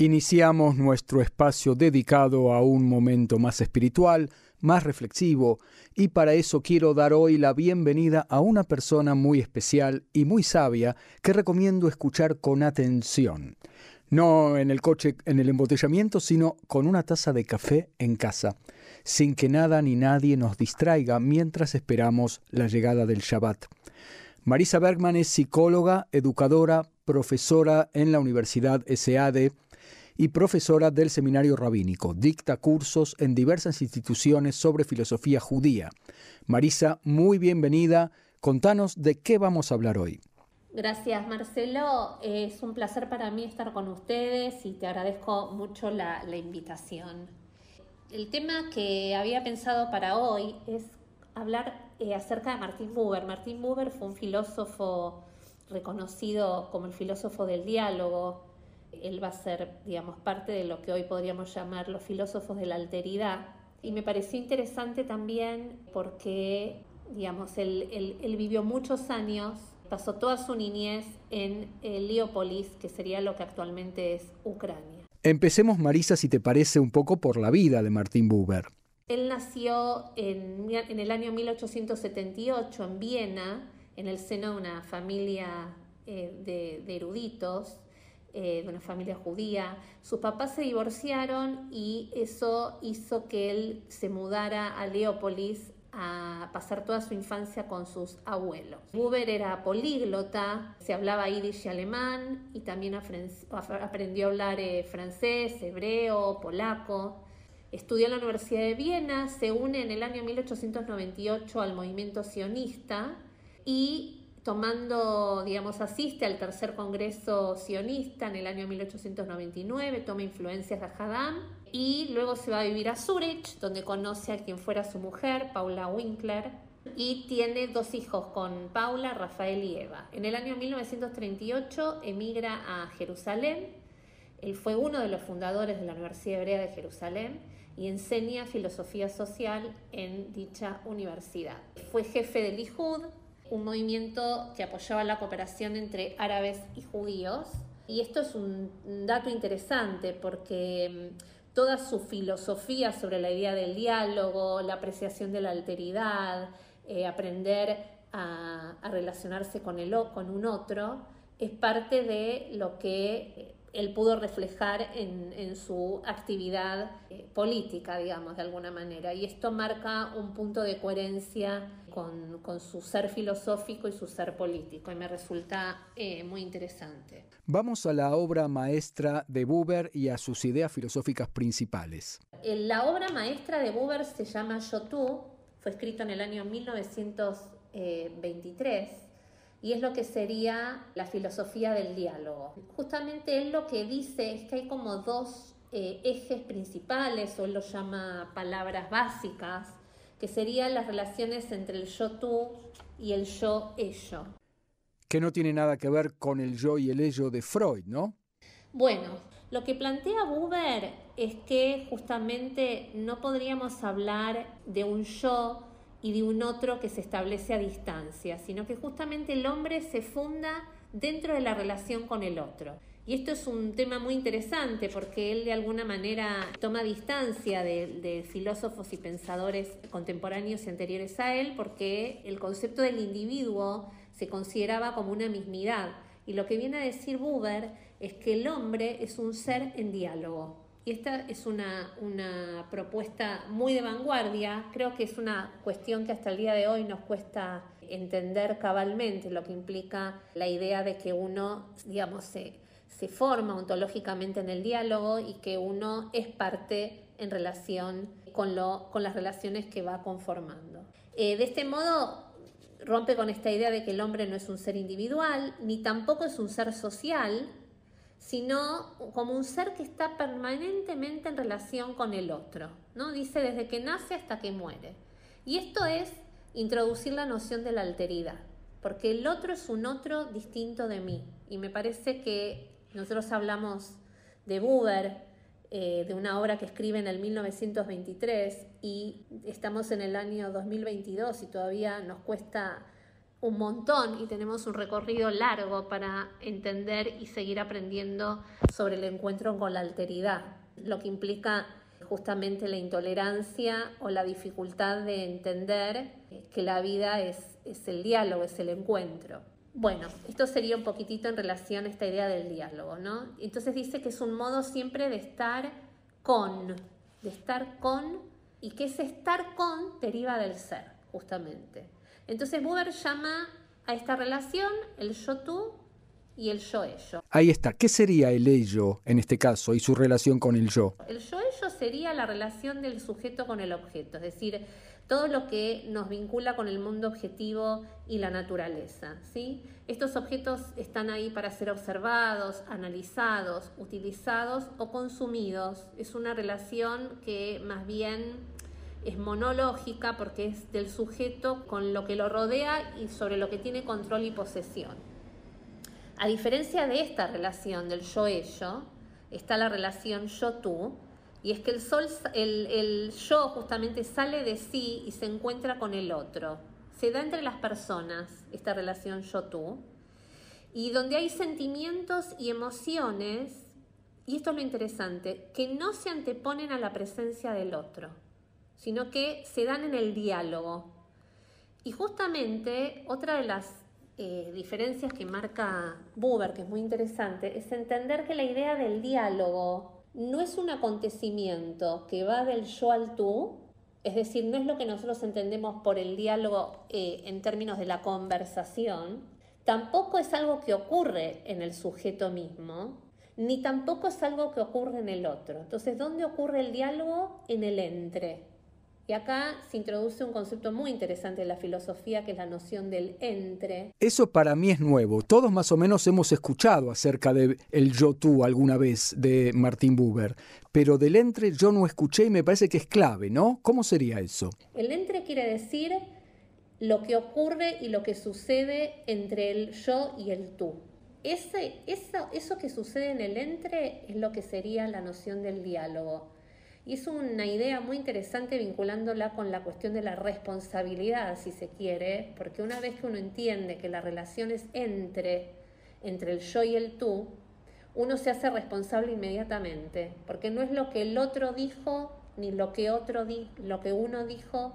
Iniciamos nuestro espacio dedicado a un momento más espiritual, más reflexivo, y para eso quiero dar hoy la bienvenida a una persona muy especial y muy sabia que recomiendo escuchar con atención. No en el coche, en el embotellamiento, sino con una taza de café en casa, sin que nada ni nadie nos distraiga mientras esperamos la llegada del Shabbat. Marisa Bergman es psicóloga, educadora, profesora en la Universidad SAD, y profesora del Seminario Rabínico. Dicta cursos en diversas instituciones sobre filosofía judía. Marisa, muy bienvenida. Contanos de qué vamos a hablar hoy. Gracias Marcelo, es un placer para mí estar con ustedes y te agradezco mucho la, invitación. El tema que había pensado para hoy es hablar eh, acerca de Martín Buber. Martín Buber fue un filósofo reconocido como el filósofo del diálogo, él va a ser, digamos, parte de lo que hoy podríamos llamar los filósofos de la alteridad. Y me pareció interesante también porque, digamos, él, vivió muchos años, pasó toda su niñez en Leópolis, que sería lo que actualmente es Ucrania. Empecemos, Marisa, si te parece, un poco por la vida de Martín Buber. Él nació en, el año 1878 en Viena, en el seno de una familia eh, de eruditos eh, de una familia judía. Sus papás se divorciaron y eso hizo que él se mudara a Leópolis a pasar toda su infancia con sus abuelos. Buber era políglota, se hablaba yiddish y alemán y también aprendió a hablar eh, francés, hebreo, polaco. Estudió en la Universidad de Viena, se une en el año 1898 al movimiento sionista y tomando, digamos, asiste al tercer congreso sionista en el año 1899, toma influencias de Haddam y luego se va a vivir a Zurich, donde conoce a quien fuera su mujer, Paula Winkler, y tiene dos hijos con Paula, Rafael y Eva. En el año 1938 emigra a Jerusalén. Él fue uno de los fundadores de la Universidad Hebrea de Jerusalén y enseña filosofía social en dicha universidad. Fue jefe del IJUD, un movimiento que apoyaba la cooperación entre árabes y judíos. Y esto es un dato interesante porque mm, toda su filosofía sobre la idea del diálogo, la apreciación de la alteridad, eh, aprender a, relacionarse con, el, con un otro, es parte de lo que él pudo reflejar en, su actividad eh, política, digamos, de alguna manera. Y esto marca un punto de coherencia con, su ser filosófico y su ser político, y me resulta eh, muy interesante. Vamos a la obra maestra de Buber y a sus ideas filosóficas principales. La obra maestra de Buber se llama Yo tú, fue escrito en el año 1923 y es lo que sería la filosofía del diálogo. Justamente él lo que dice es que hay como dos eh, ejes principales, o él lo llama palabras básicas, que serían las relaciones entre el yo-tú y el yo-ello. Que no tiene nada que ver con el yo y el ello de Freud, ¿no? Bueno, lo que plantea Buber es que justamente no podríamos hablar de un yo y de un otro que se establece a distancia, sino que justamente el hombre se funda dentro de la relación con el otro. Y esto es un tema muy interesante porque él de alguna manera toma distancia de, filósofos y pensadores contemporáneos y anteriores a él porque el concepto del individuo se consideraba como una mismidad. Y lo que viene a decir Buber es que el hombre es un ser en diálogo. Y esta es una, propuesta muy de vanguardia. Creo que es una cuestión que hasta el día de hoy nos cuesta entender cabalmente lo que implica la idea de que uno, digamos, se, forma ontológicamente en el diálogo y que uno es parte en relación con, con las relaciones que va conformando. Eh, de este modo, rompe con esta idea de que el hombre no es un ser individual, ni tampoco es un ser social, sino como un ser que está permanentemente en relación con el otro, ¿no? Dice desde que nace hasta que muere. Y esto es introducir la noción de la alteridad, porque el otro es un otro distinto de mí. Y me parece que nosotros hablamos de Buber, eh, de una obra que escribe en el 1923 y estamos en el año 2022 y todavía nos cuesta un montón y tenemos un recorrido largo para entender y seguir aprendiendo sobre el encuentro con la alteridad, lo que implica justamente la intolerancia o la dificultad de entender que la vida es, es el diálogo, es el encuentro. Bueno, esto sería un poquitito en relación a esta idea del diálogo, ¿no? Entonces dice que es un modo siempre de estar con, de estar con, y que ese estar con deriva del ser, justamente. Entonces Buber llama a esta relación el yo-tú y el yo-ello. Ahí está. ¿Qué sería el ello en este caso y su relación con el yo? El yo-ello sería la relación del sujeto con el objeto, es decir, todo lo que nos vincula con el mundo objetivo y la naturaleza. ¿sí? Estos objetos están ahí para ser observados, analizados, utilizados o consumidos. Es una relación que más bien es monológica porque es del sujeto con lo que lo rodea y sobre lo que tiene control y posesión. A diferencia de esta relación del yo-ello, está la relación yo-tú, y es que el, sol, el, yo justamente sale de sí y se encuentra con el otro. Se da entre las personas esta relación yo-tú. Y donde hay sentimientos y emociones, y esto es lo interesante, que no se anteponen a la presencia del otro, sino que se dan en el diálogo. Y justamente otra de las eh, diferencias que marca Buber, que es muy interesante, es entender que la idea del diálogo no es un acontecimiento que va del yo al tú, es decir, no es lo que nosotros entendemos por el diálogo eh, en términos de la conversación, tampoco es algo que ocurre en el sujeto mismo, ni tampoco es algo que ocurre en el otro. Entonces, ¿dónde ocurre el diálogo? En el entre. Y acá se introduce un concepto muy interesante de la filosofía, que es la noción del entre. Eso para mí es nuevo. Todos más o menos hemos escuchado acerca de el yo-tú alguna vez de Martin Buber, pero del entre yo no escuché y me parece que es clave, ¿no? ¿Cómo sería eso? El entre quiere decir lo que ocurre y lo que sucede entre el yo y el tú. Ese, eso, eso que sucede en el entre es lo que sería la noción del diálogo. Es una idea muy interesante vinculándola con la cuestión de la responsabilidad, si se quiere, porque una vez que uno entiende que la relación es entre, entre el yo y el tú, uno se hace responsable inmediatamente, porque no es lo que el otro dijo ni lo que otro di, lo que uno dijo,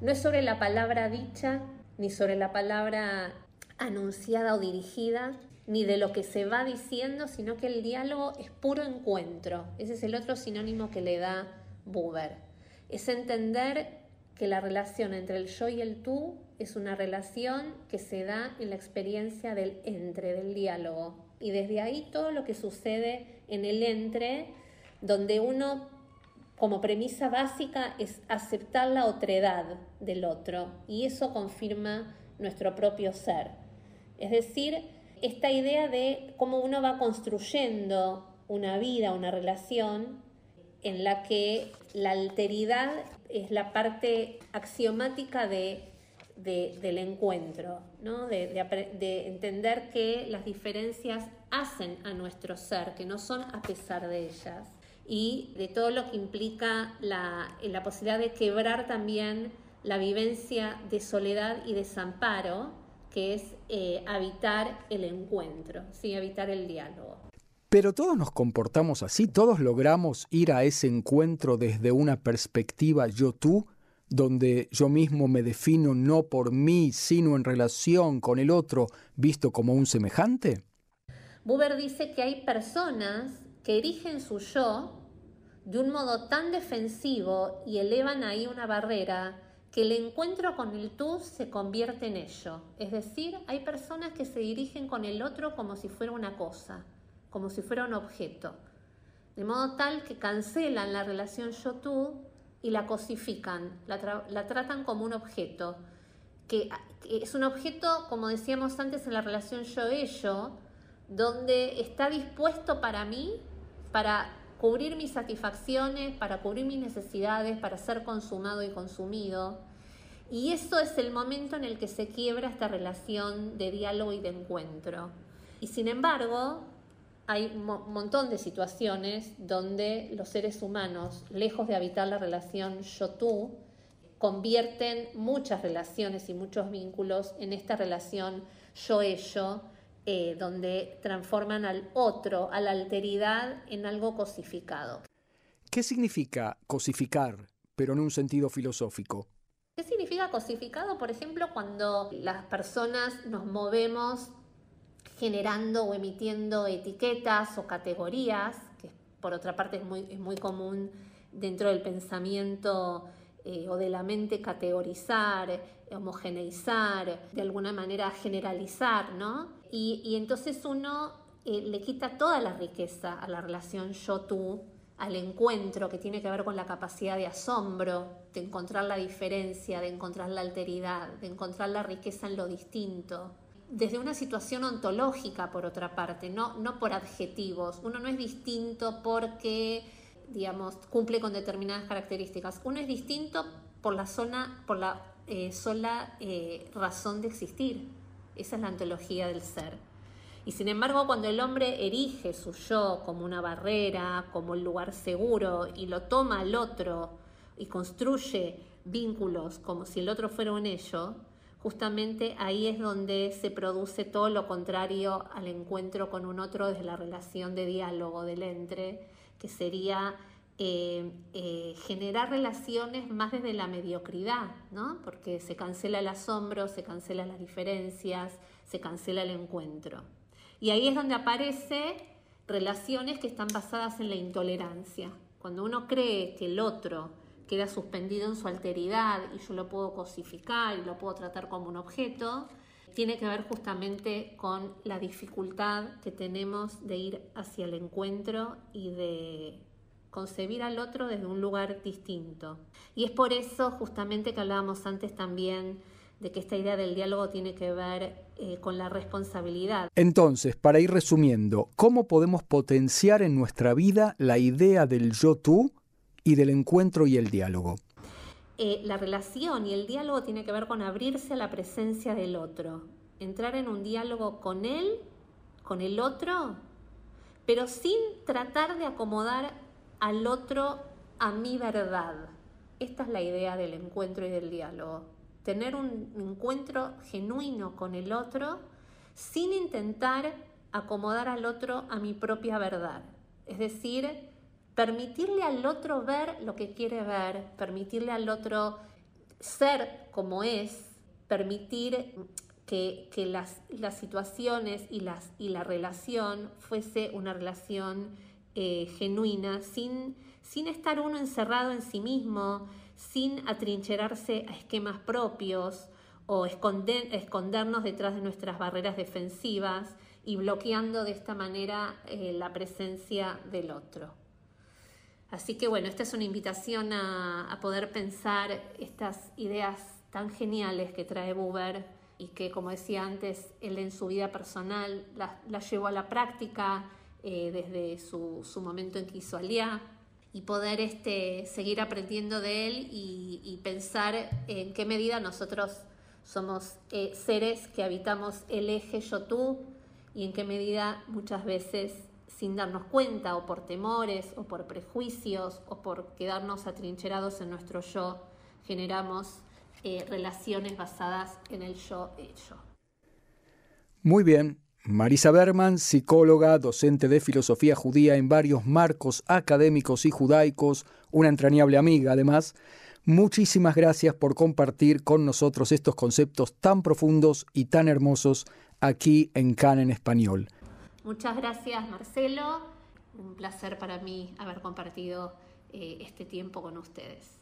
no es sobre la palabra dicha ni sobre la palabra anunciada o dirigida, ni de lo que se va diciendo, sino que el diálogo es puro encuentro. Ese es el otro sinónimo que le da Buber. Es entender que la relación entre el yo y el tú es una relación que se da en la experiencia del entre, del diálogo. Y desde ahí todo lo que sucede en el entre, donde uno como premisa básica es aceptar la otredad del otro y eso confirma nuestro propio ser. Es decir, esta idea de cómo uno va construyendo una vida, una relación en la que la alteridad es la parte axiomática de, del encuentro, ¿no? de, entender que las diferencias hacen a nuestro ser, que no son a pesar de ellas, y de todo lo que implica la, la posibilidad de quebrar también la vivencia de soledad y desamparo que es eh, habitar el encuentro, ¿sí? habitar el diálogo. Pero todos nos comportamos así, todos logramos ir a ese encuentro desde una perspectiva yo-tú, donde yo mismo me defino no por mí, sino en relación con el otro, visto como un semejante. Buber dice que hay personas que erigen su yo de un modo tan defensivo y elevan ahí una barrera que el encuentro con el tú se convierte en ello. Es decir, hay personas que se dirigen con el otro como si fuera una cosa, como si fuera un objeto. De modo tal que cancelan la relación yo-tú y la cosifican, la, tratan como un objeto, que, es un objeto, como decíamos antes en la relación yo-ello, donde está dispuesto para mí, para cubrir mis satisfacciones, para cubrir mis necesidades, para ser consumado y consumido. Y eso es el momento en el que se quiebra esta relación de diálogo y de encuentro. Y sin embargo, hay un montón de situaciones donde los seres humanos, lejos de habitar la relación yo-tú, convierten muchas relaciones y muchos vínculos en esta relación yo-ello, eh, donde transforman al otro, a la alteridad, en algo cosificado. ¿Qué significa cosificar, pero en un sentido filosófico? ¿Qué significa cosificado? Por ejemplo, cuando las personas nos movemos generando o emitiendo etiquetas o categorías, que por otra parte es muy, es muy común dentro del pensamiento eh, o de la mente categorizar, homogeneizar, de alguna manera generalizar, ¿no? Y, entonces uno eh, le quita toda la riqueza a la relación yo-tú, al encuentro que tiene que ver con la capacidad de asombro, de encontrar la diferencia, de encontrar la alteridad, de encontrar la riqueza en lo distinto. Desde una situación ontológica, por otra parte, no, no por adjetivos. Uno no es distinto porque, digamos, cumple con determinadas características. Uno es distinto por la, zona, por la eh, sola eh, razón de existir. Esa es la ontología del ser. Y sin embargo, cuando el hombre erige su yo como una barrera, como el lugar seguro, y lo toma al otro y construye vínculos como si el otro fuera un ello, justamente ahí es donde se produce todo lo contrario al encuentro con un otro desde la relación de diálogo del entre, que sería eh, eh, generar relaciones más desde la mediocridad, ¿no? porque se cancela el asombro, se cancelan las diferencias, se cancela el encuentro. Y ahí es donde aparecen relaciones que están basadas en la intolerancia. Cuando uno cree que el otro queda suspendido en su alteridad y yo lo puedo cosificar y lo puedo tratar como un objeto, tiene que ver justamente con la dificultad que tenemos de ir hacia el encuentro y de concebir al otro desde un lugar distinto. Y es por eso justamente que hablábamos antes también de que esta idea del diálogo tiene que ver eh, con la responsabilidad. Entonces, para ir resumiendo, ¿cómo podemos potenciar en nuestra vida la idea del yo-tú y del encuentro y el diálogo? Eh, la relación y el diálogo tiene que ver con abrirse a la presencia del otro, entrar en un diálogo con él, con el otro, pero sin tratar de acomodar al otro a mi verdad. Esta es la idea del encuentro y del diálogo. Tener un encuentro genuino con el otro sin intentar acomodar al otro a mi propia verdad. Es decir, permitirle al otro ver lo que quiere ver, permitirle al otro ser como es, permitir que, las, situaciones y, las, y la relación fuese una relación eh, genuina, sin, sin estar uno encerrado en sí mismo, sin atrincherarse a esquemas propios o esconder, escondernos detrás de nuestras barreras defensivas y bloqueando de esta manera eh, la presencia del otro. Así que bueno, esta es una invitación a, poder pensar estas ideas tan geniales que trae Buber y que, como decía antes, él en su vida personal las llevó a la práctica eh, desde su, momento en que hizo Aliá y poder este, seguir aprendiendo de él y, pensar en qué medida nosotros somos eh, seres que habitamos el eje yo-tú y en qué medida muchas veces sin darnos cuenta o por temores o por prejuicios o por quedarnos atrincherados en nuestro yo, generamos eh, relaciones basadas en el yo-ello. Muy bien, Marisa Berman, psicóloga, docente de filosofía judía en varios marcos académicos y judaicos, una entrañable amiga además, muchísimas gracias por compartir con nosotros estos conceptos tan profundos y tan hermosos aquí en CAN en español. Muchas gracias Marcelo, un placer para mí haber compartido eh, este tiempo con ustedes.